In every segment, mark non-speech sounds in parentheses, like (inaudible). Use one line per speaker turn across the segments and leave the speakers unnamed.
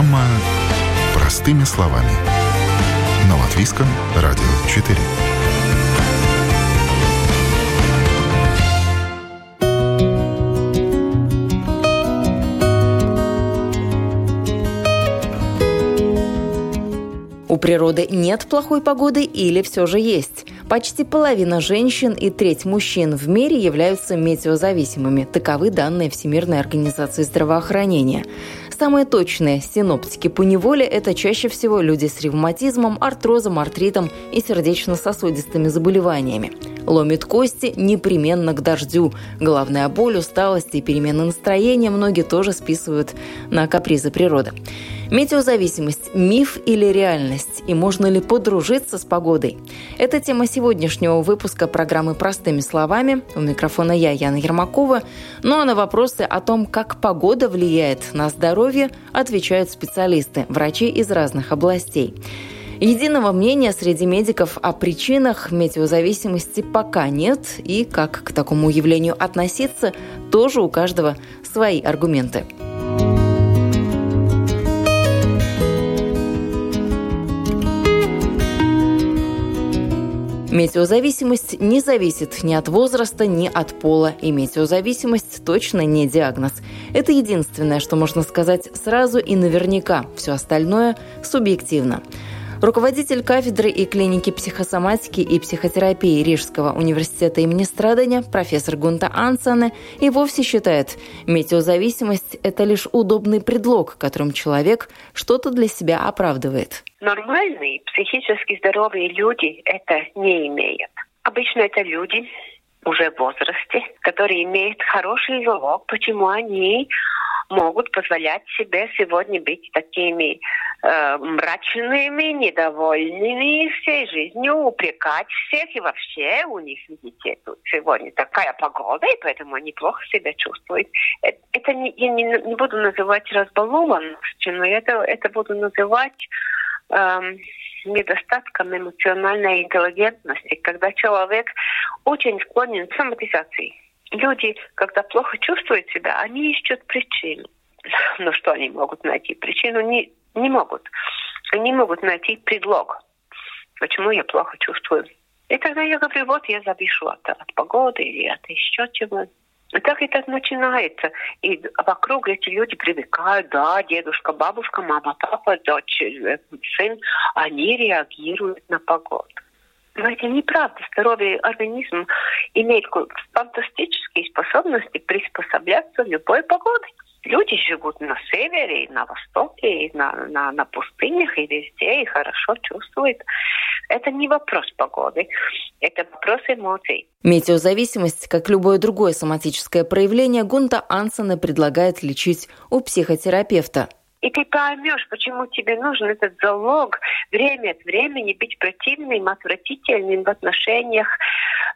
Программа «Простыми словами». На Латвийском радио 4.
У природы нет плохой погоды или все же есть? Почти половина женщин и треть мужчин в мире являются метеозависимыми. Таковы данные Всемирной организации здравоохранения. Самые точные синоптики по неволе – это чаще всего люди с ревматизмом, артрозом, артритом и сердечно-сосудистыми заболеваниями. Ломит кости непременно к дождю. Головная боль, усталость и перемены настроения многие тоже списывают на капризы природы. Метеозависимость – миф или реальность? И можно ли подружиться с погодой? Это тема сегодняшнего выпуска программы «Простыми словами». У микрофона я, Яна Ермакова. Ну а на вопросы о том, как погода влияет на здоровье, отвечают специалисты, врачи из разных областей. Единого мнения среди медиков о причинах метеозависимости пока нет, и как к такому явлению относиться, тоже у каждого свои аргументы. Метеозависимость не зависит ни от возраста, ни от пола, и метеозависимость точно не диагноз. Это единственное, что можно сказать сразу и наверняка, все остальное субъективно. Руководитель кафедры и клиники психосоматики и психотерапии Рижского университета имени Страдания профессор Гунта Ансане и вовсе считает, метеозависимость – это лишь удобный предлог, которым человек что-то для себя оправдывает.
Нормальные, психически здоровые люди это не имеют. Обычно это люди уже в возрасте, которые имеют хороший залог, почему они могут позволять себе сегодня быть такими э, мрачными, недовольными всей жизнью, упрекать всех и вообще у них, видите, тут сегодня такая погода, и поэтому они плохо себя чувствуют. Э, это не, я не, не буду называть разбалованностью, но это, это буду называть эм, недостатком эмоциональной интеллигентности, когда человек очень склонен к соматизации люди, когда плохо чувствуют себя, они ищут причину. (laughs) Но что они могут найти? Причину не, не могут. Они могут найти предлог, почему я плохо чувствую. И тогда я говорю, вот я запишу от, от погоды или от еще чего. И так это начинается. И вокруг эти люди привыкают, да, дедушка, бабушка, мама, папа, дочь, э, сын, они реагируют на погоду. Но это неправда. Здоровый организм имеет фантастические способности приспосабляться любой погоде. Люди живут на севере, и на востоке, и на, на, на пустынях, и везде, и хорошо чувствуют. Это не вопрос погоды, это вопрос эмоций.
Метеозависимость, как любое другое соматическое проявление, Гунта Ансона предлагает лечить у психотерапевта –
и ты поймешь, почему тебе нужен этот залог время от времени быть противным, отвратительным в отношениях,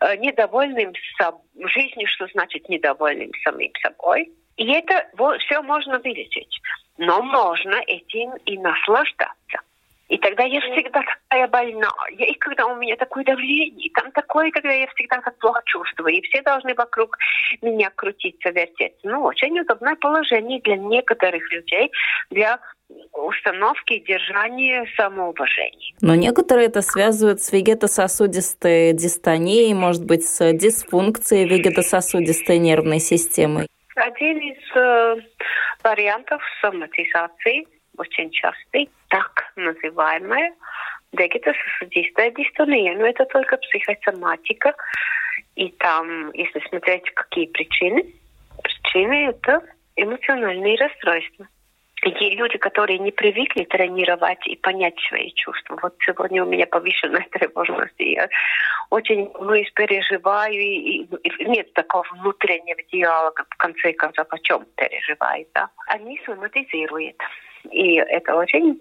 э, недовольным соб- жизнью, что значит недовольным самим собой. И это вот, все можно вылечить. Но можно этим и наслаждаться. И тогда я всегда такая больная. И когда у меня такое давление, там такое, когда я всегда так плохо чувствую. И все должны вокруг меня крутиться, вертеться. Ну, очень удобное положение для некоторых людей, для установки и держания самоуважения.
Но некоторые это связывают с вегетососудистой дистонией, может быть, с дисфункцией вегетососудистой нервной системы.
Один из э, вариантов соматизации очень частый, так называемая вегетососудистая дистония. Но это только психосоматика. И там, если смотреть, какие причины, причины это эмоциональные расстройства. И люди, которые не привыкли тренировать и понять свои чувства. Вот сегодня у меня повышенная тревожность, и я очень ну, переживаю, и, и нет такого внутреннего диалога, в конце концов, о чем переживает. Да? Они соматизируют. И это очень,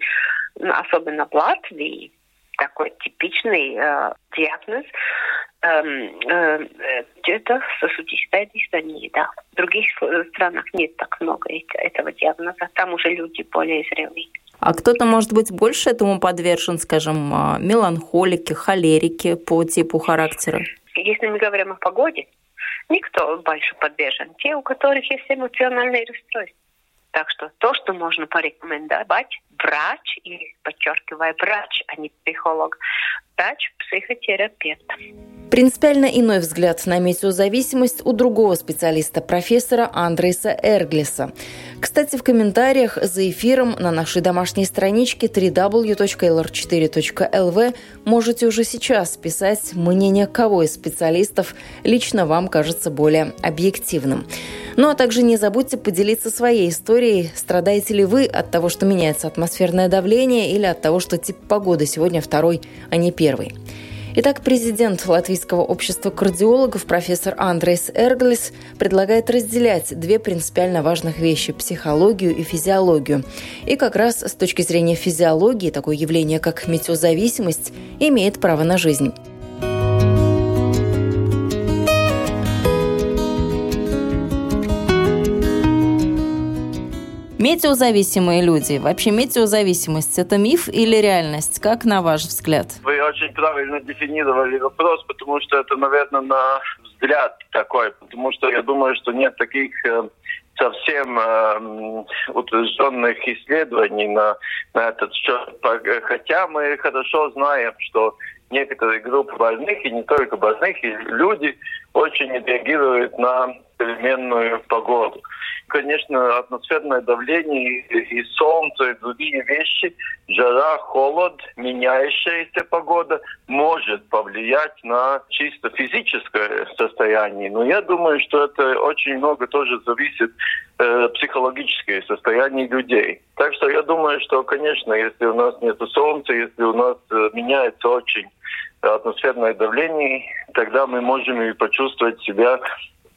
особенно в Латвии, такой типичный э, диагноз эм, э, это сосудистая дистония. Да. В других странах нет так много этого диагноза. Там уже люди более зрелые.
А кто-то, может быть, больше этому подвержен, скажем, а, меланхолики, холерики по типу характера?
Если мы говорим о погоде, никто больше подвержен. Те, у которых есть эмоциональные расстройства. Так что то, что можно порекомендовать, врач, и подчеркиваю, врач, а не психолог, врач, психотерапевт.
Принципиально иной взгляд на метеозависимость у другого специалиста, профессора Андреса Эрглиса. Кстати, в комментариях за эфиром на нашей домашней страничке www.lr4.lv можете уже сейчас писать мнение кого из специалистов лично вам кажется более объективным. Ну а также не забудьте поделиться своей историей. Страдаете ли вы от того, что меняется атмосферное давление или от того, что тип погоды сегодня второй, а не первый? Итак, президент Латвийского общества кардиологов профессор Андрейс Эрглис предлагает разделять две принципиально важных вещи – психологию и физиологию. И как раз с точки зрения физиологии такое явление, как метеозависимость, имеет право на жизнь. Метеозависимые люди. Вообще метеозависимость – это миф или реальность? Как на ваш взгляд?
Вы очень правильно дефинировали вопрос, потому что это, наверное, на взгляд такой. Потому что я думаю, что нет таких э, совсем э, утвержденных исследований на, на этот счет. Хотя мы хорошо знаем, что некоторые группы больных, и не только больных, и люди очень реагируют на переменную погоду конечно, атмосферное давление и солнце, и другие вещи, жара, холод, меняющаяся погода может повлиять на чисто физическое состояние. Но я думаю, что это очень много тоже зависит э, психологическое состояние людей. Так что я думаю, что, конечно, если у нас нет солнца, если у нас э, меняется очень атмосферное давление, тогда мы можем и почувствовать себя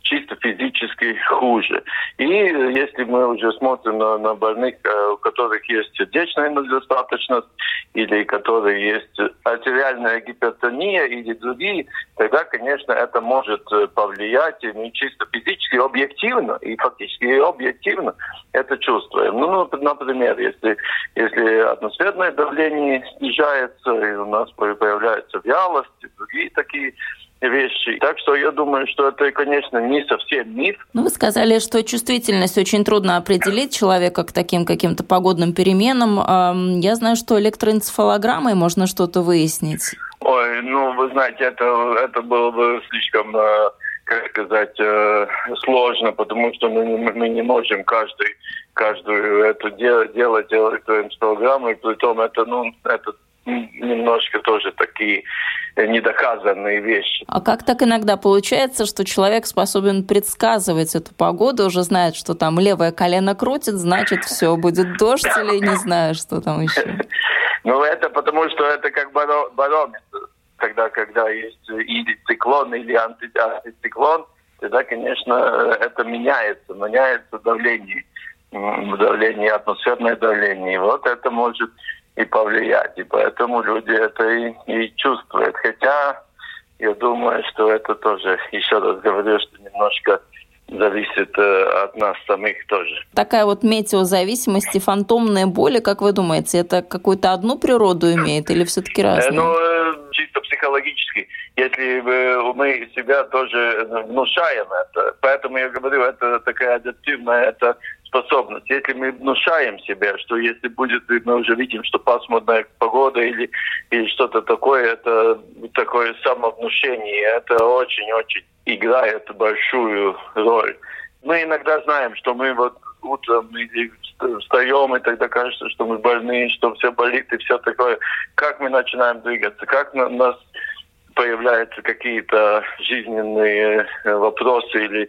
чисто физически хуже. И если мы уже смотрим на, на больных, э, у которых есть сердечная недостаточность, или которые есть артериальная гипертония или другие, тогда, конечно, это может э, повлиять и не чисто физически, объективно, и фактически объективно это чувствуем. Ну, например, если, если атмосферное давление снижается, и у нас появляется вялость, и другие такие вещи. Так что я думаю, что это, конечно, не совсем миф.
Ну, вы сказали, что чувствительность очень трудно определить человека к таким каким-то погодным переменам. Я знаю, что электроэнцефалограммой можно что-то выяснить.
Ой, ну, вы знаете, это, это было бы слишком, э, как сказать, э, сложно, потому что мы, мы не можем каждый, каждую эту делать, делать электроэнцефалограмму, и при том это, ну, это немножко тоже такие недоказанные вещи.
А как так иногда получается, что человек способен предсказывать эту погоду, уже знает, что там левое колено крутит, значит, все, будет дождь или не знаю, что там еще? (laughs)
Ну, это потому, что это как барометр. Когда, когда есть или циклон, или антициклон, тогда, конечно, это меняется, меняется давление, давление, атмосферное давление. И вот это может и повлиять. И поэтому люди это и, и чувствуют. Хотя я думаю, что это тоже, еще раз говорю, что немножко зависит э, от нас самих тоже.
Такая вот метеозависимость и фантомные боли, как вы думаете, это какую-то одну природу имеет или все-таки э, разные?
Ну, э, чисто психологически. Если мы себя тоже внушаем это, поэтому я говорю, это такая адаптивная, это способность. Если мы внушаем себе, что если будет, мы уже видим, что пасмурная погода или, или что-то такое, это такое самовнушение, это очень-очень играет большую роль. Мы иногда знаем, что мы вот утром или встаем, и тогда кажется, что мы больны, что все болит и все такое. Как мы начинаем двигаться, как на нас появляются какие-то жизненные вопросы или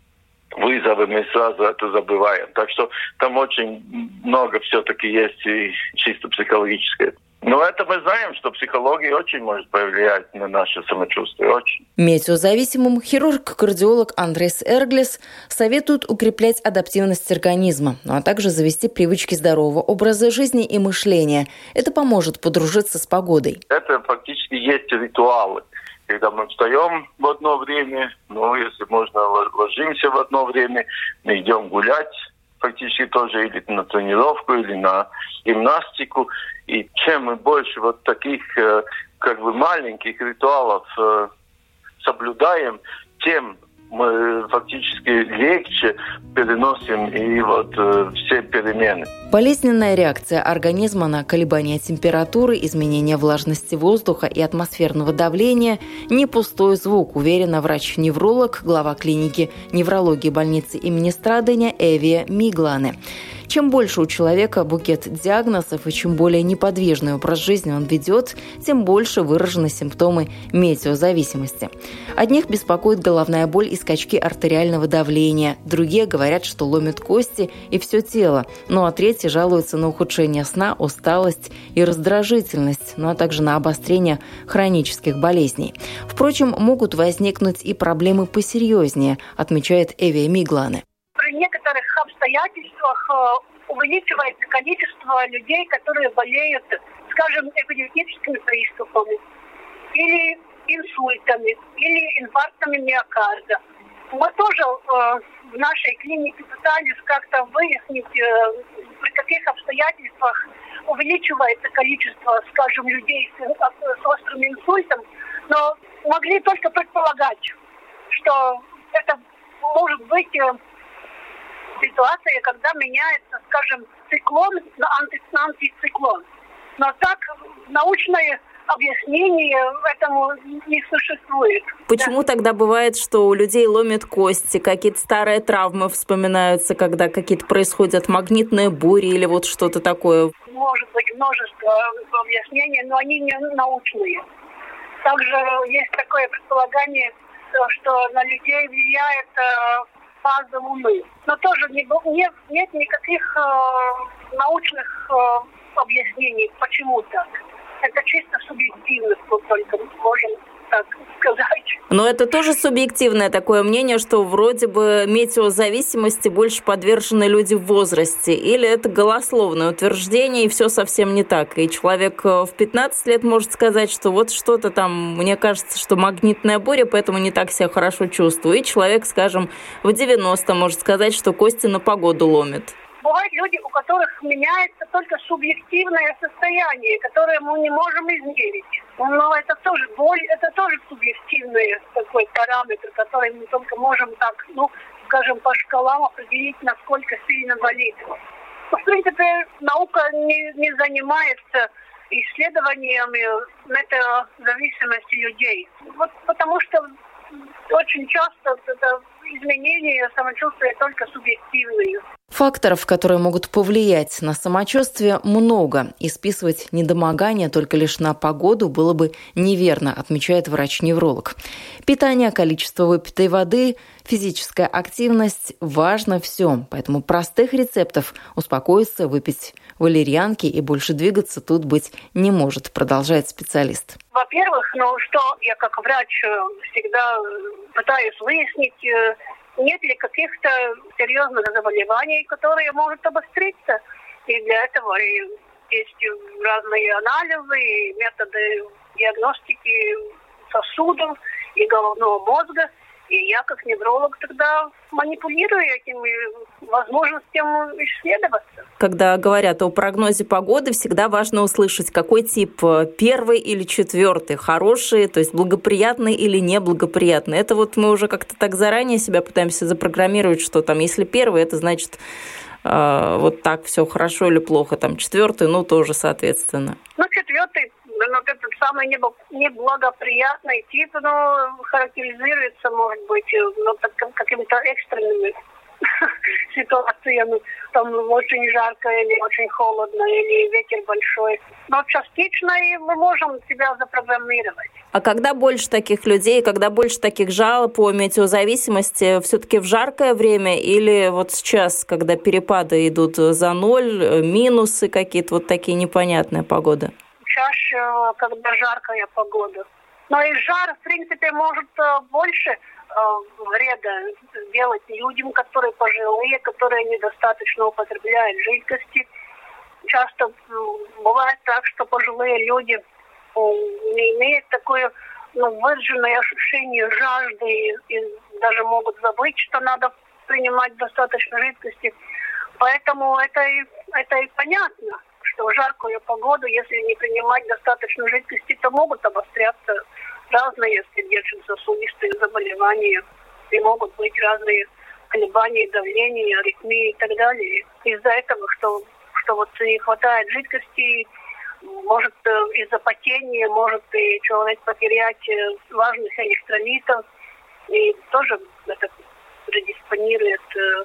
вызовы, мы сразу это забываем. Так что там очень много все-таки есть и чисто психологическое. Но это мы знаем, что психология очень может повлиять на наше самочувствие. Очень.
Метеозависимым хирург-кардиолог Андрес Эрглес советует укреплять адаптивность организма, ну а также завести привычки здорового образа жизни и мышления. Это поможет подружиться с погодой.
Это фактически есть ритуалы когда мы встаем в одно время, ну, если можно, ложимся в одно время, мы идем гулять, фактически тоже или на тренировку, или на гимнастику. И чем мы больше вот таких э, как бы маленьких ритуалов э, соблюдаем, тем мы фактически легче переносим и вот э, все перемены.
Болезненная реакция организма на колебания температуры, изменение влажности воздуха и атмосферного давления – не пустой звук, уверена врач-невролог, глава клиники неврологии больницы имени Страдыня Эвия Мигланы. Чем больше у человека букет диагнозов и чем более неподвижный образ жизни он ведет, тем больше выражены симптомы метеозависимости. Одних беспокоит головная боль и скачки артериального давления, другие говорят, что ломят кости и все тело, ну а третьи жалуются на ухудшение сна, усталость и раздражительность, ну а также на обострение хронических болезней. Впрочем, могут возникнуть и проблемы посерьезнее, отмечает Эвия Мигланы
обстоятельствах э, увеличивается количество людей, которые болеют, скажем, эпилептическими приступами или инсультами, или инфарктами миокарда. Мы тоже э, в нашей клинике пытались как-то выяснить, э, при каких обстоятельствах увеличивается количество, скажем, людей с, острым инсультом, но могли только предполагать, что это может быть ситуация, когда меняется, скажем, циклон на, анти, антициклон. Но так научное объяснение этому не существует.
Почему да. тогда бывает, что у людей ломят кости, какие-то старые травмы вспоминаются, когда какие-то происходят магнитные бури или вот что-то такое?
Может быть множество объяснений, но они не научные. Также есть такое предполагание, что на людей влияет э, фазы Луны. Но тоже не, нет, нет никаких э, научных э, объяснений, почему так. Это чисто субъективно, только можем так сказать.
Но это тоже субъективное такое мнение, что вроде бы метеозависимости больше подвержены люди в возрасте. Или это голословное утверждение, и все совсем не так. И человек э, в 15 лет может сказать, что вот что-то там, мне кажется, что магнитная буря, поэтому не так себя хорошо чувствую. И человек, скажем, в 90 может сказать, что кости на погоду ломит
бывают люди, у которых меняется только субъективное состояние, которое мы не можем измерить. Но это тоже боль, это тоже субъективный такой параметр, который мы только можем так, ну, скажем, по шкалам определить, насколько сильно болит. Но, в принципе, наука не, не занимается исследованиями метеозависимости людей. Вот потому что очень часто это изменения самочувствия только субъективные.
Факторов, которые могут повлиять на самочувствие, много, и списывать недомогание только лишь на погоду было бы неверно, отмечает врач-невролог. Питание, количество выпитой воды, физическая активность – важно все, поэтому простых рецептов успокоиться, выпить валерьянки и больше двигаться тут быть не может, продолжает специалист.
Во-первых, ну что я как врач э, всегда пытаюсь выяснить, э, нет ли каких-то серьезных заболеваний, которые могут обостриться. И для этого есть разные анализы и методы диагностики сосудов и головного мозга. И я как невролог тогда манипулирую этим возможностью исследоваться.
Когда говорят о прогнозе погоды, всегда важно услышать, какой тип э, первый или четвертый, хороший, то есть благоприятный или неблагоприятный. Это вот мы уже как-то так заранее себя пытаемся запрограммировать, что там, если первый, это значит э, вот так все хорошо или плохо, там четвертый, ну тоже соответственно.
Ну четвертый вот этот самый неблагоприятный тип, ну, характеризуется, может быть, ну, какими-то экстренными (laughs) ситуациями. Там очень жарко или очень холодно, или ветер большой. Но частично и мы можем себя запрограммировать.
А когда больше таких людей, когда больше таких жалоб по метеозависимости, все-таки в жаркое время или вот сейчас, когда перепады идут за ноль, минусы какие-то, вот такие непонятные погоды?
Чаще, когда жаркая погода. Но и жар, в принципе, может э, больше э, вреда делать людям, которые пожилые, которые недостаточно употребляют жидкости. Часто бывает так, что пожилые люди не имеют такое ну, выраженное ощущение жажды и, и даже могут забыть, что надо принимать достаточно жидкости. Поэтому это и, это и понятно что в жаркую погоду, если не принимать достаточно жидкости, то могут обостряться разные сердечно-сосудистые заболевания. и могут быть разные колебания давления, аритмии и так далее. Из-за этого, что, что вот не хватает жидкости, может э, из-за потения, может и человек потерять э, важных электролитов, и тоже это предиспонирует э,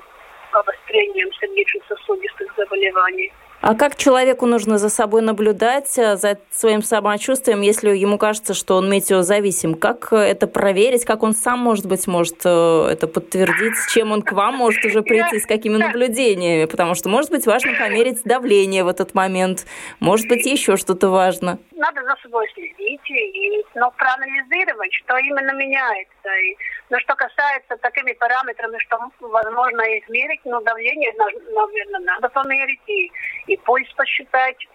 обострением сердечно-сосудистых заболеваний.
А как человеку нужно за собой наблюдать, э, за своим самочувствием, если ему кажется, что он метеозависим? Как это проверить? Как он сам, может быть, может э, это подтвердить? С чем он к вам может уже прийти? С какими наблюдениями? Потому что, может быть, важно померить давление в этот момент. Может быть, еще что-то важно.
Надо за собой следить и ну, проанализировать, что именно меняется. И, но что касается такими параметрами, что возможно измерить, ну, давление, наверное, надо померить и и пульс посчитать.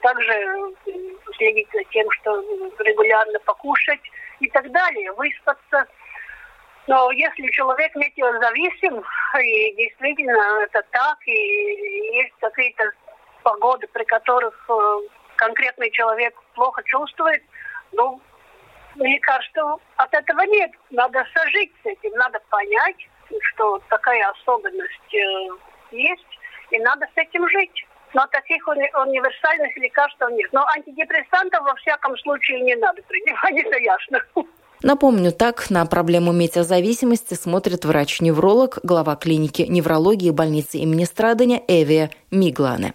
Также следить за тем, что регулярно покушать и так далее, выспаться. Но если человек метеозависим, и действительно это так, и есть какие-то погоды, при которых э, конкретный человек плохо чувствует, ну, кажется, от этого нет. Надо сожить с этим, надо понять, что такая особенность э, есть, и надо с этим жить но таких уни универсальных лекарств нет. Но антидепрессантов во всяком случае не надо принимать, (laughs) это ясно.
Напомню, так на проблему метеозависимости смотрит врач-невролог, глава клиники неврологии больницы имени Страдания Эвия Миглане.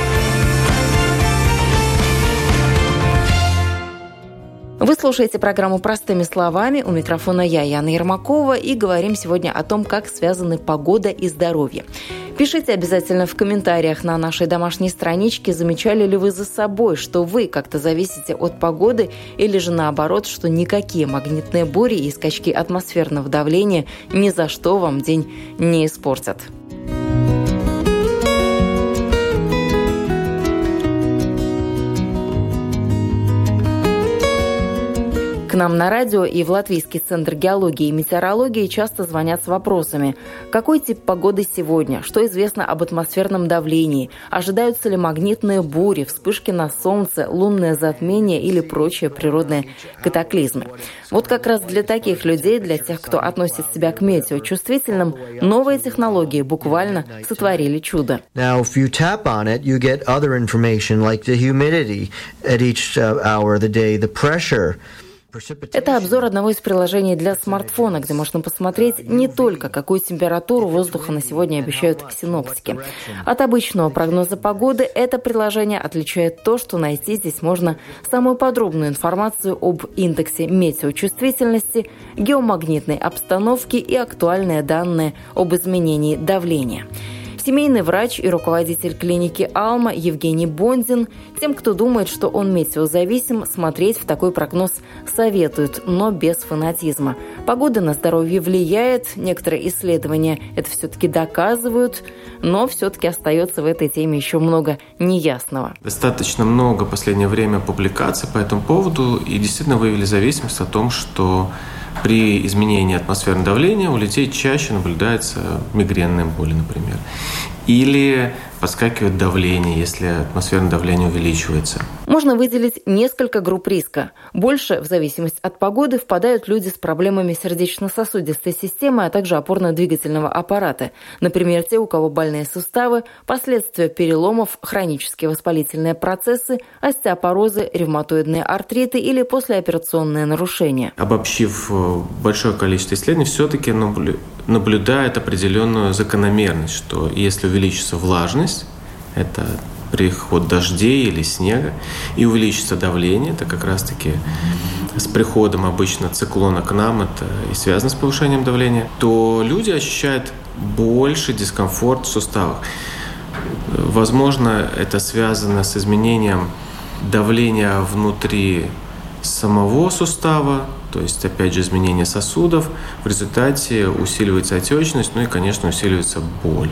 Вы слушаете программу «Простыми словами». У микрофона я, Яна Ермакова, и говорим сегодня о том, как связаны погода и здоровье. Пишите обязательно в комментариях на нашей домашней страничке, замечали ли вы за собой, что вы как-то зависите от погоды, или же наоборот, что никакие магнитные бури и скачки атмосферного давления ни за что вам день не испортят. К нам на радио и в Латвийский центр геологии и метеорологии часто звонят с вопросами. Какой тип погоды сегодня? Что известно об атмосферном давлении? Ожидаются ли магнитные бури, вспышки на солнце, лунное затмение или прочие природные катаклизмы? Вот как раз для таких людей, для тех, кто относит себя к метеочувствительным, новые технологии буквально сотворили чудо. Now, это обзор одного из приложений для смартфона, где можно посмотреть не только, какую температуру воздуха на сегодня обещают синоптики. От обычного прогноза погоды это приложение отличает то, что найти здесь можно самую подробную информацию об индексе метеочувствительности, геомагнитной обстановке и актуальные данные об изменении давления. Семейный врач и руководитель клиники «Алма» Евгений Бондин тем, кто думает, что он метеозависим, смотреть в такой прогноз советует, но без фанатизма. Погода на здоровье влияет, некоторые исследования это все-таки доказывают, но все-таки остается в этой теме еще много неясного.
Достаточно много в последнее время публикаций по этому поводу и действительно выявили зависимость о том, что при изменении атмосферного давления у людей чаще наблюдается мигренные боли, например. Или подскакивает давление, если атмосферное давление увеличивается.
Можно выделить несколько групп риска. Больше, в зависимости от погоды, впадают люди с проблемами сердечно-сосудистой системы, а также опорно-двигательного аппарата. Например, те, у кого больные суставы, последствия переломов, хронические воспалительные процессы, остеопорозы, ревматоидные артриты или послеоперационные нарушения.
Обобщив э, большое количество исследований, все-таки наблюдает определенную закономерность, что если увеличится влажность, это приход дождей или снега, и увеличится давление, это как раз-таки с приходом обычно циклона к нам, это и связано с повышением давления, то люди ощущают больше дискомфорт в суставах. Возможно, это связано с изменением давления внутри самого сустава, То есть, опять же, изменение сосудов. В результате усиливается отечность, ну и, конечно, усиливается боль.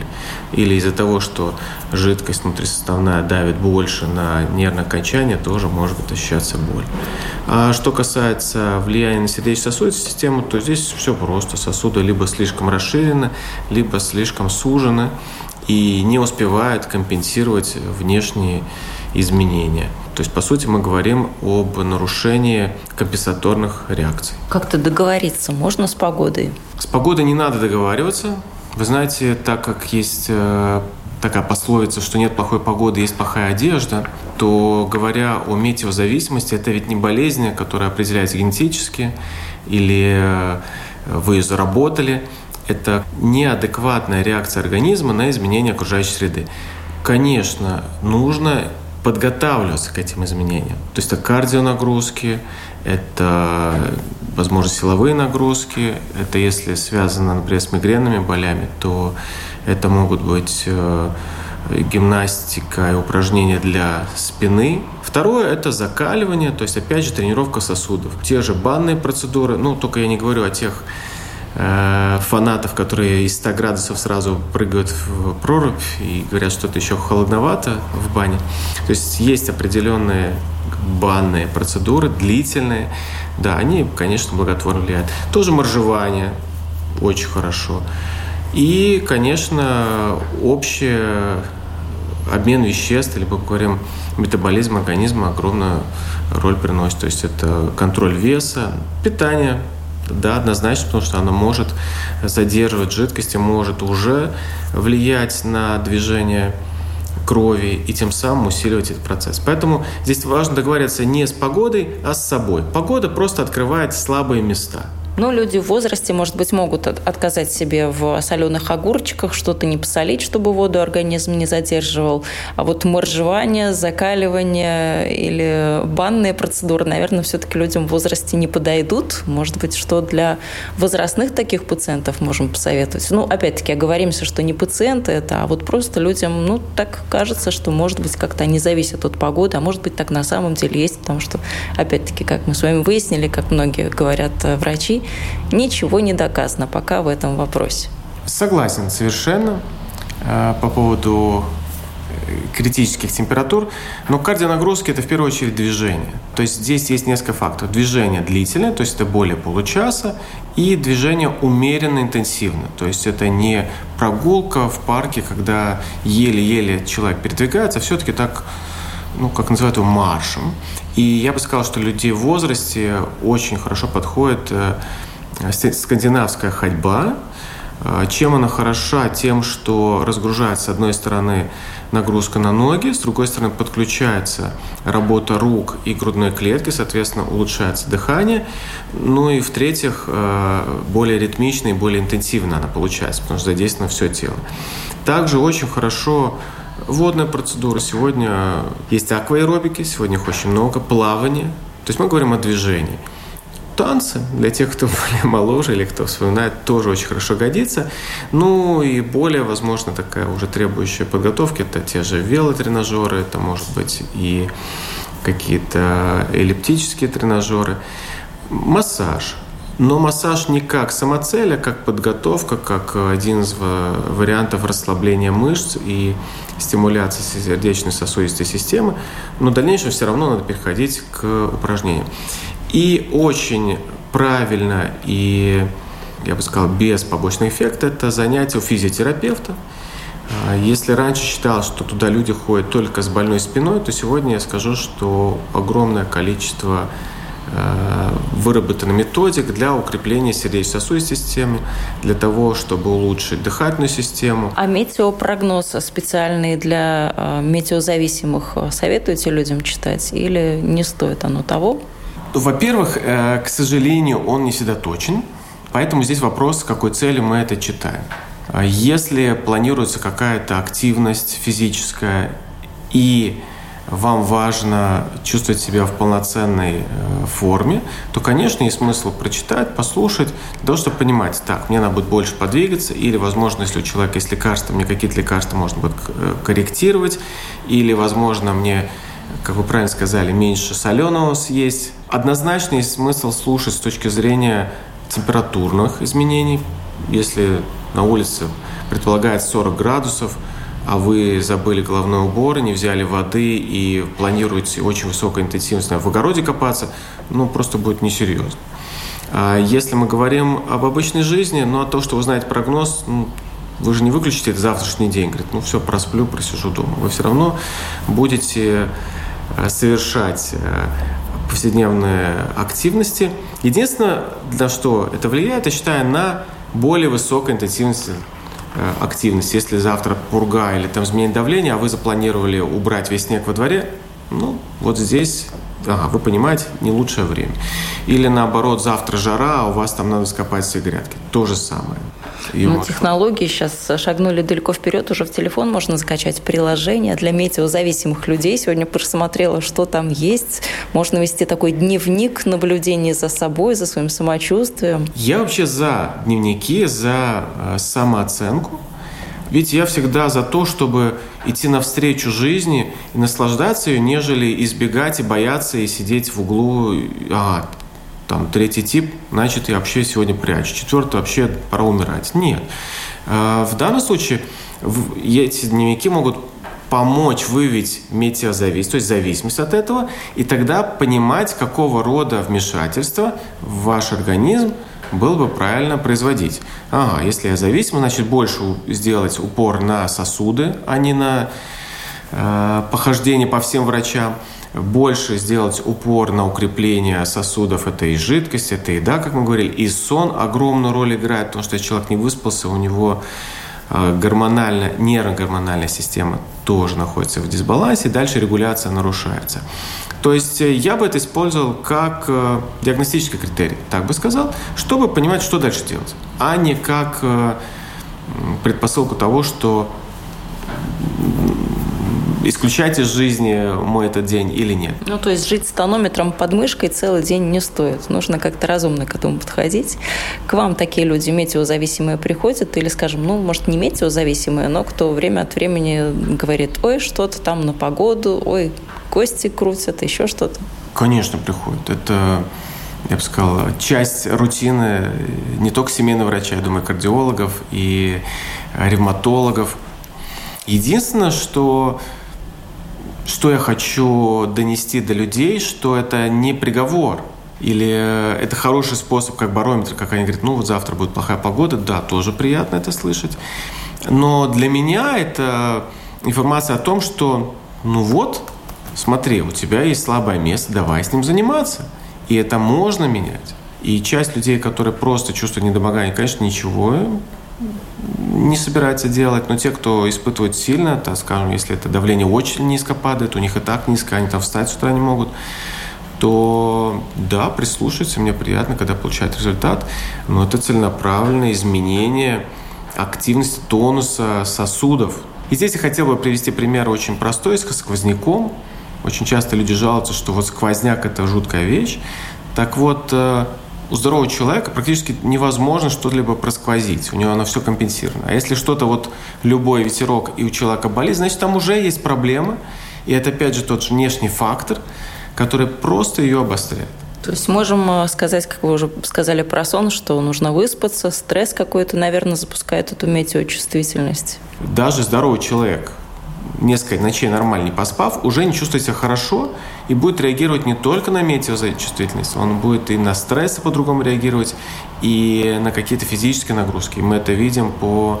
Или из-за того, что жидкость внутрисоставная давит больше на нервное окончание, тоже может ощущаться боль. А что касается влияния на сердечно-сосудистую систему, то здесь все просто. Сосуды либо слишком расширены, либо слишком сужены и не успевают компенсировать внешние изменения. То есть, по сути, мы говорим об нарушении компенсаторных реакций.
Как-то договориться можно с погодой?
С погодой не надо договариваться. Вы знаете, так как есть э, такая пословица, что нет плохой погоды, есть плохая одежда, то говоря о метеозависимости, это ведь не болезнь, которая определяется генетически, или э, вы ее заработали. Это неадекватная реакция организма на изменение окружающей среды. Конечно, нужно подготавливаться к этим изменениям. То есть это кардионагрузки, это, возможно, силовые нагрузки, это если связано, например, с мигренными болями, то это могут быть э, гимнастика и упражнения для спины. Второе – это закаливание, то есть, опять же, тренировка сосудов. Те же банные процедуры, ну, только я не говорю о тех фанатов, которые из 100 градусов сразу прыгают в прорубь и говорят, что это еще холодновато в бане. То есть есть определенные банные процедуры, длительные. Да, они, конечно, благотворно влияют. Тоже моржевание очень хорошо. И, конечно, общий обмен веществ, или, говорим, метаболизм организма огромную роль приносит. То есть это контроль веса, питание, да, однозначно, потому что она может задерживать жидкости, может уже влиять на движение крови и тем самым усиливать этот процесс. Поэтому здесь важно договориться не с погодой, а с собой. Погода просто открывает слабые места –
но люди в возрасте, может быть, могут отказать себе в соленых огурчиках, что-то не посолить, чтобы воду организм не задерживал. А вот моржевание, закаливание или банные процедуры, наверное, все-таки людям в возрасте не подойдут. Может быть, что для возрастных таких пациентов можем посоветовать. Ну, опять-таки, оговоримся, что не пациенты это, а вот просто людям, ну, так кажется, что, может быть, как-то они зависят от погоды, а может быть, так на самом деле есть, потому что, опять-таки, как мы с вами выяснили, как многие говорят э, врачи, ничего не доказано пока в этом вопросе.
Согласен совершенно э, по поводу э, критических температур, но кардионагрузки – это в первую очередь движение. То есть здесь есть несколько факторов. Движение длительное, то есть это более получаса, и движение умеренно интенсивно. То есть это не прогулка в парке, когда еле-еле человек передвигается, а все-таки так, ну, как называют его, маршем. И я бы сказал, что людей в возрасте очень хорошо подходит э, скандинавская ходьба. Э, чем она хороша? Тем, что разгружается, с одной стороны, нагрузка на ноги, с другой стороны, подключается работа рук и грудной клетки, соответственно, улучшается дыхание. Ну и, в-третьих, э, более ритмично и более интенсивно она получается, потому что задействовано все тело. Также очень хорошо Водная процедура. Сегодня есть акваэробики, сегодня их очень много, плавание. То есть мы говорим о движении. Танцы для тех, кто (laughs) более моложе или кто вспоминает, тоже очень хорошо годится. Ну и более, возможно, такая уже требующая подготовки, это те же велотренажеры, это может быть и какие-то эллиптические тренажеры. Массаж. Но массаж не как самоцель, а как подготовка, как один из вариантов расслабления мышц и стимуляции сердечно-сосудистой системы. Но в дальнейшем все равно надо переходить к упражнениям. И очень правильно и, я бы сказал, без побочных эффектов это занятие у физиотерапевта. А если раньше считал, что туда люди ходят только с больной спиной, то сегодня я скажу, что огромное количество Выработана методик для укрепления сердечно-сосудистой системы, для того, чтобы улучшить дыхательную систему.
А метеопрогноз специальный для э, метеозависимых советуете людям читать или не стоит оно того?
Во-первых, э, к сожалению, он не всегда точен, поэтому здесь вопрос, с какой целью мы это читаем. Если планируется какая-то активность физическая и вам важно чувствовать себя в полноценной э, форме, то, конечно, есть смысл прочитать, послушать, для того, чтобы понимать, так, мне надо будет больше подвигаться, или, возможно, если у человека есть лекарства, мне какие-то лекарства можно будет э, корректировать, или, возможно, мне как вы правильно сказали, меньше соленого съесть, Однозначно есть смысл слушать с точки зрения температурных изменений. Если на улице предполагается 40 градусов, а вы забыли головной убор, не взяли воды и планируете очень высокой интенсивности в огороде копаться, ну, просто будет несерьезно. А если мы говорим об обычной жизни, ну, а то, что вы знаете прогноз, ну, вы же не выключите это завтрашний день. Говорит, ну все, просплю, просижу дома. Вы все равно будете э, совершать э, повседневные активности. Единственное, для что это влияет, я считаю, на более высокой интенсивности э, активности. Если завтра пурга или там изменение давления, а вы запланировали убрать весь снег во дворе, ну, вот здесь ага, вы понимаете, не лучшее время. Или наоборот, завтра жара, а у вас там надо скопать все грядки. То же самое.
И ну, вот. технологии сейчас шагнули далеко вперед. Уже в телефон можно скачать приложение для метеозависимых людей. Сегодня просмотрела, что там есть. Можно вести такой дневник наблюдения за собой, за своим самочувствием.
Я вообще за дневники, за э, самооценку. Ведь я всегда за то, чтобы идти навстречу жизни и наслаждаться ее, нежели избегать и бояться и сидеть в углу. А, там третий тип, значит, я вообще сегодня прячу. Четвертый вообще пора умирать. Нет. А, в данном случае эти дневники могут помочь выявить метеозависимость, то есть зависимость от этого, и тогда понимать, какого рода вмешательство в ваш организм было бы правильно производить. Ага, если я зависим, значит больше сделать упор на сосуды, а не на э, похождение по всем врачам. Больше сделать упор на укрепление сосудов. Это и жидкость, это еда, как мы говорили. И сон огромную роль играет, потому что если человек не выспался, у него э, гормональная, нейрогормональная система тоже находится в дисбалансе, дальше регуляция нарушается. То есть э, я бы это использовал как э, диагностический критерий, так бы сказал, чтобы понимать, что дальше делать, а не как предпосылку того, что исключать из жизни мой этот день или нет.
Ну, то есть жить с тонометром под мышкой целый день не стоит. Нужно как-то разумно к этому подходить. К вам такие люди метеозависимые приходят или, скажем, ну, может, не метеозависимые, но кто время от времени говорит, ой, что-то там на погоду, ой, кости крутят, еще что-то?
Конечно, приходят. Это я бы сказал, часть рутины не только семейного врача, я думаю, кардиологов и ревматологов. Единственное, что что я хочу донести до людей, что это не приговор, или это хороший способ, как барометр, как они говорят, ну вот завтра будет плохая погода, да, тоже приятно это слышать. Но для меня это информация о том, что, ну вот, смотри, у тебя есть слабое место, давай с ним заниматься. И это можно менять. И часть людей, которые просто чувствуют недомогание, конечно, ничего не собирается делать, но те, кто испытывает сильно, так скажем, если это давление очень низко падает, у них и так низко, они там встать с утра не могут, то да, прислушиваться, мне приятно, когда получают результат, но это целенаправленное изменение активности тонуса сосудов. И здесь я хотел бы привести пример очень простой, с сквозняком. Очень часто люди жалуются, что вот сквозняк – это жуткая вещь. Так вот, э, у здорового человека практически невозможно что-либо просквозить. У него оно все компенсировано. А если что-то вот любой ветерок и у человека болит, значит там уже есть проблема. И это опять же тот же внешний фактор, который просто ее обостряет.
То есть можем э, сказать, как вы уже сказали про сон, что нужно выспаться, стресс какой-то, наверное, запускает эту метеочувствительность.
Даже здоровый человек, несколько ночей нормально не поспав, уже не чувствует себя хорошо и будет реагировать не только на метеозачувствительность, он будет и на стрессы по-другому реагировать, и на какие-то физические нагрузки. Мы это видим по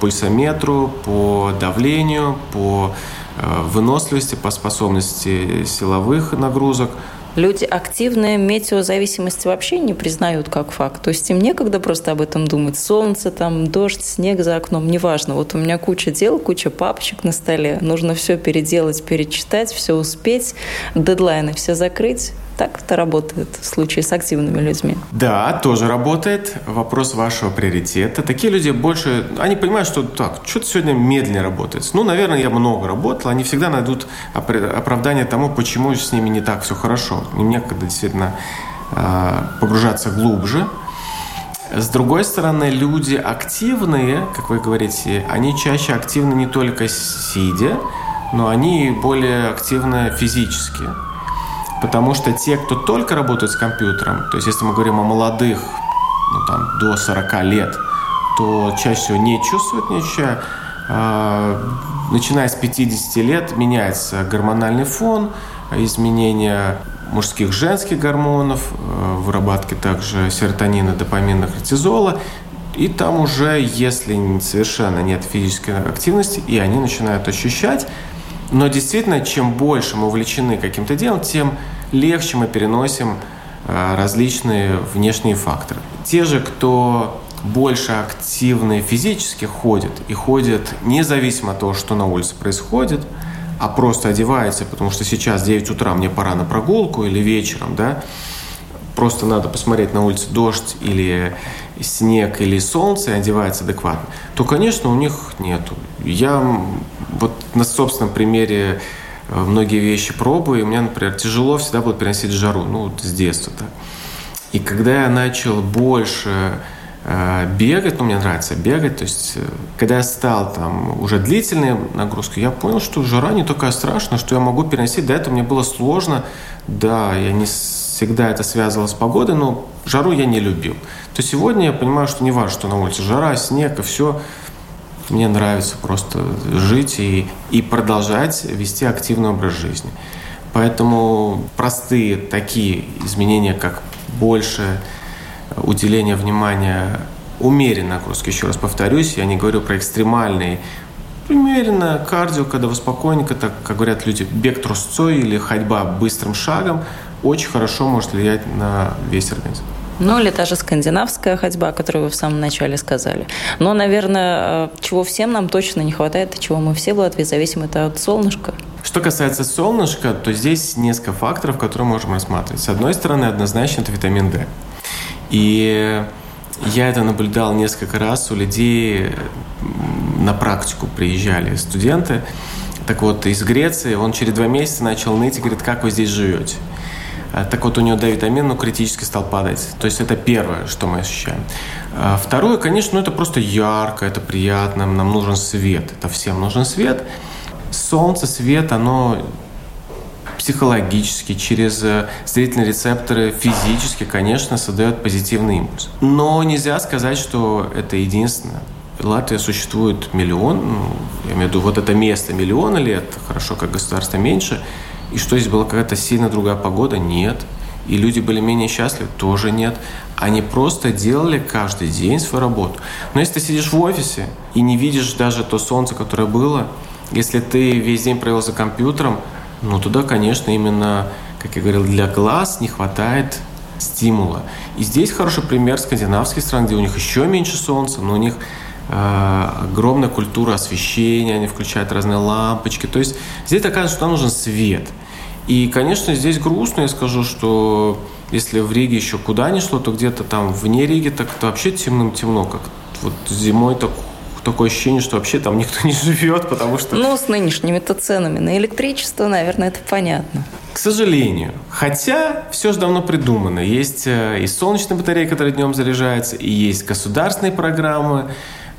пульсометру, по давлению, по э, выносливости, по способности силовых нагрузок –
Люди активные метеозависимость вообще не признают как факт. То есть им некогда просто об этом думать. Солнце, там, дождь, снег за окном, неважно. Вот у меня куча дел, куча папочек на столе. Нужно все переделать, перечитать, все успеть, дедлайны все закрыть. Так это работает в случае с активными людьми?
Да, тоже работает. Вопрос вашего приоритета. Такие люди больше, они понимают, что так, что-то сегодня медленнее работает. Ну, наверное, я много работал. Они всегда найдут оправдание тому, почему с ними не так все хорошо. Им некогда действительно а, погружаться глубже. С другой стороны, люди активные, как вы говорите, они чаще активны не только сидя, но они более активны физически. Потому что те, кто только работает с компьютером, то есть если мы говорим о молодых, ну, там, до 40 лет, то чаще всего не чувствуют, ощущают. А, начиная с 50 лет меняется гормональный фон, изменения мужских женских гормонов, э, выработки также серотонина, допамина, кортизола. И там уже, если совершенно нет физической активности, и они начинают ощущать, но действительно, чем больше мы увлечены каким-то делом, тем легче мы переносим э, различные внешние факторы. Те же, кто больше активны физически ходят и ходят независимо от того, что на улице происходит, а просто одевается, потому что сейчас 9 утра, мне пора на прогулку или вечером, да, просто надо посмотреть на улице дождь или снег или солнце и одевается адекватно, то, конечно, у них нету. Я вот на собственном примере э, многие вещи пробую, и меня, например, тяжело всегда будет переносить жару, ну, вот с детства так. И когда я начал больше Э, бегать, ну, мне нравится бегать, то есть, э, когда я стал там уже длительные нагрузки, я понял, что жара не такая страшная, что я могу переносить. До этого мне было сложно, да, я не всегда это связывал с погодой, но жару я не любил. То сегодня я понимаю, что не важно, что на улице жара, снег и все, мне нравится просто жить и, и продолжать вести активный образ жизни. Поэтому простые такие изменения, как больше уделение внимания умеренной нагрузки. Еще раз повторюсь, я не говорю про экстремальные Примерно кардио, когда вы спокойненько, так как говорят люди, бег трусцой или ходьба быстрым шагом, очень хорошо может влиять на весь организм.
Ну, или та же скандинавская ходьба, которую вы в самом начале сказали. Но, наверное, э, чего всем нам точно не хватает, и чего мы все в Латвии зависим, это от солнышка.
Что касается солнышка, то здесь несколько факторов, которые мы можем рассматривать. С одной стороны, однозначно это витамин D. И я это наблюдал несколько раз у людей, на практику приезжали студенты. Так вот, из Греции он через два месяца начал ныть и говорит, как вы здесь живете? А, так вот, у него D-витамин ну, критически стал падать. То есть это первое, что мы ощущаем. А, второе, конечно, ну, это просто ярко, это приятно, нам нужен свет. Это всем нужен свет. Солнце, свет, оно психологически, через э, зрительные рецепторы, физически, конечно, создает позитивный импульс. Но нельзя сказать, что это единственное. Латвия существует миллион, ну, я имею в виду вот это место миллиона лет, хорошо, как государство меньше, и что здесь была какая-то сильно другая погода? Нет. И люди были менее счастливы? Тоже нет. Они просто делали каждый день свою работу. Но если ты сидишь в офисе и не видишь даже то солнце, которое было, если ты весь день провел за компьютером, ну туда, конечно, именно, как я говорил, для глаз не хватает стимула. И здесь хороший пример скандинавских стран, где у них еще меньше солнца, но у них огромная культура освещения, они включают разные лампочки. То есть здесь оказывается, что нам нужен свет. И, конечно, здесь грустно, я скажу, что если в Риге еще куда ни шло, то где-то там вне Риги так -то вообще темным-темно, как вот зимой так такое ощущение, что вообще там никто (laughs) не живет, потому что...
Ну, с нынешними-то ценами на электричество, наверное, это понятно.
К сожалению. Хотя все же давно придумано. Есть э, и солнечные батареи, которые днем заряжаются, и есть государственные программы.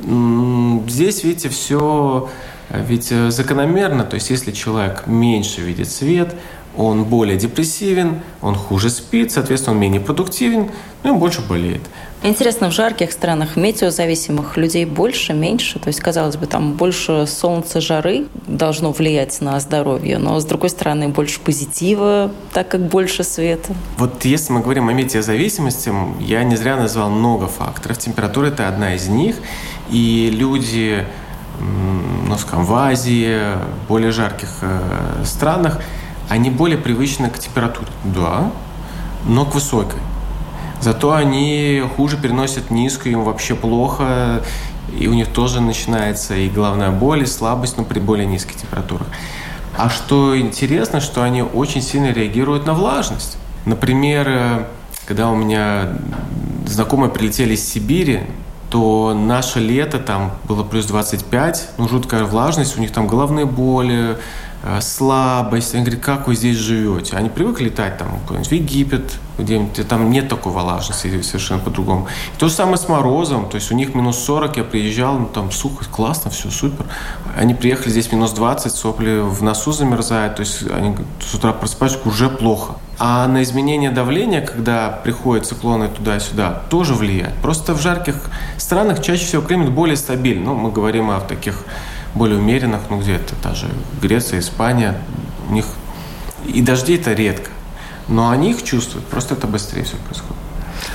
Здесь, видите, все э, ведь э, закономерно. То есть, если человек меньше видит свет, он более депрессивен, он хуже спит, соответственно, он менее продуктивен, ну и больше болеет.
Интересно, в жарких странах метеозависимых людей больше, меньше? То есть, казалось бы, там больше солнца, жары должно влиять на здоровье, но, с другой стороны, больше позитива, так как больше света.
Вот если мы говорим о метеозависимости, я не зря назвал много факторов. Температура – это одна из них. И люди, ну, скажем, в Азии, более жарких э, странах, они более привычны к температуре. Да, но к высокой. Зато они хуже переносят низкую, им вообще плохо, и у них тоже начинается и головная боль, и слабость, но при более низких температурах. А что интересно, что они очень сильно реагируют на влажность. Например, э, когда у меня знакомые прилетели из Сибири, то наше лето там было плюс 25, ну жуткая влажность, у них там головные боли, Э, слабость. Они говорят, как вы здесь живете? Они привыкли летать там в Египет, где-нибудь, там нет такой влажности, совершенно по-другому. То же самое с морозом, то есть у них минус 40, я приезжал, ну там сухо, классно, все супер. Они приехали здесь минус 20, сопли в носу замерзают, то есть они с утра просыпаются, уже плохо. А на изменение давления, когда приходят циклоны туда-сюда, тоже влияет. Просто в жарких странах чаще всего климат более стабильный. Ну, мы говорим о таких более умеренных, ну где-то та же Греция, Испания, у них и дожди это редко. Но они их чувствуют, просто это быстрее все происходит.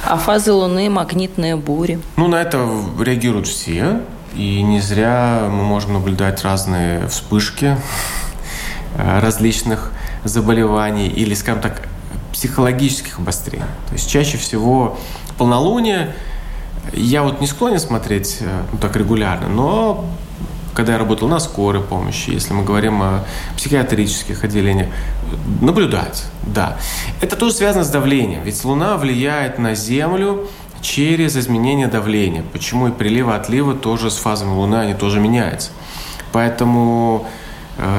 А фазы Луны, магнитные бури?
Ну, на это реагируют все. И не зря мы можем наблюдать разные вспышки э, различных заболеваний или, скажем так, психологических обострений. То есть чаще всего полнолуние я вот не склонен смотреть э, ну, так регулярно, но когда я работал на скорой помощи, если мы говорим о психиатрических отделениях, наблюдать, да. Это тоже связано с давлением, ведь Луна влияет на Землю через изменение давления. Почему и прилива, отлива тоже с фазами Луны, они тоже меняются. Поэтому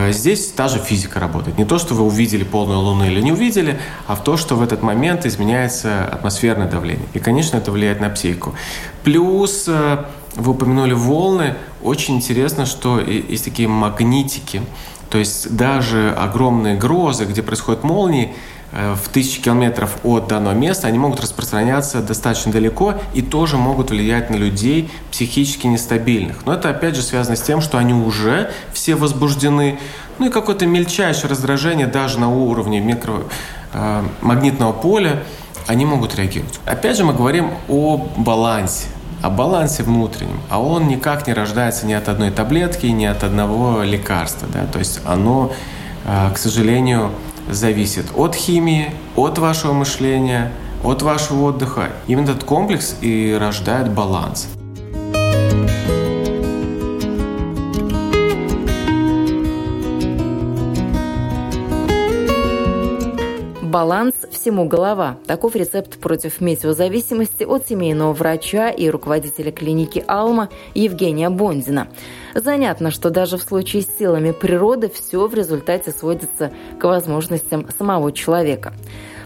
Здесь та же физика работает. Не то, что вы увидели полную Луну или не увидели, а в то, что в этот момент изменяется атмосферное давление. И, конечно, это влияет на психику. Плюс э, вы упомянули волны. Очень интересно, что есть такие магнитики. То есть даже огромные грозы, где происходят молнии, э, в тысячи километров от данного места, они могут распространяться достаточно далеко и тоже могут влиять на людей психически нестабильных. Но это опять же связано с тем, что они уже все возбуждены. Ну и какое-то мельчайшее раздражение даже на уровне микромагнитного э, поля, они могут реагировать. Опять же мы говорим о балансе о балансе внутреннем, а он никак не рождается ни от одной таблетки, ни от одного лекарства. Да? То есть оно, а, к сожалению, зависит от химии, от вашего мышления, от вашего отдыха. Именно этот комплекс и рождает баланс.
Баланс всему голова. Таков рецепт против метеозависимости от семейного врача и руководителя клиники «Алма» Евгения Бондина. Занятно, что даже в случае с силами природы все в результате сводится к возможностям самого человека.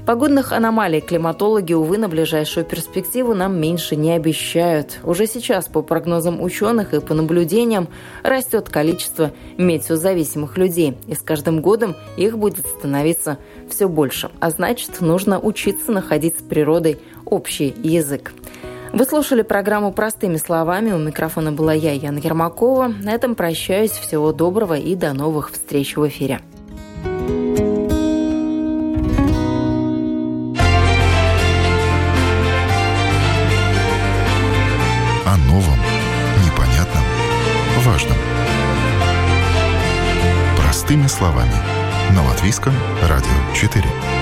Погодных аномалий климатологи, увы, на ближайшую перспективу нам меньше не обещают. Уже сейчас, по прогнозам ученых и по наблюдениям, растет количество метеозависимых людей, и с каждым годом их будет становиться все больше. А значит, нужно учиться находить с природой общий язык. Вы слушали программу «Простыми словами». У микрофона была я, Яна Ермакова. На этом прощаюсь. Всего доброго и до новых встреч в эфире.
Простыми словами. На Латвийском радио 4.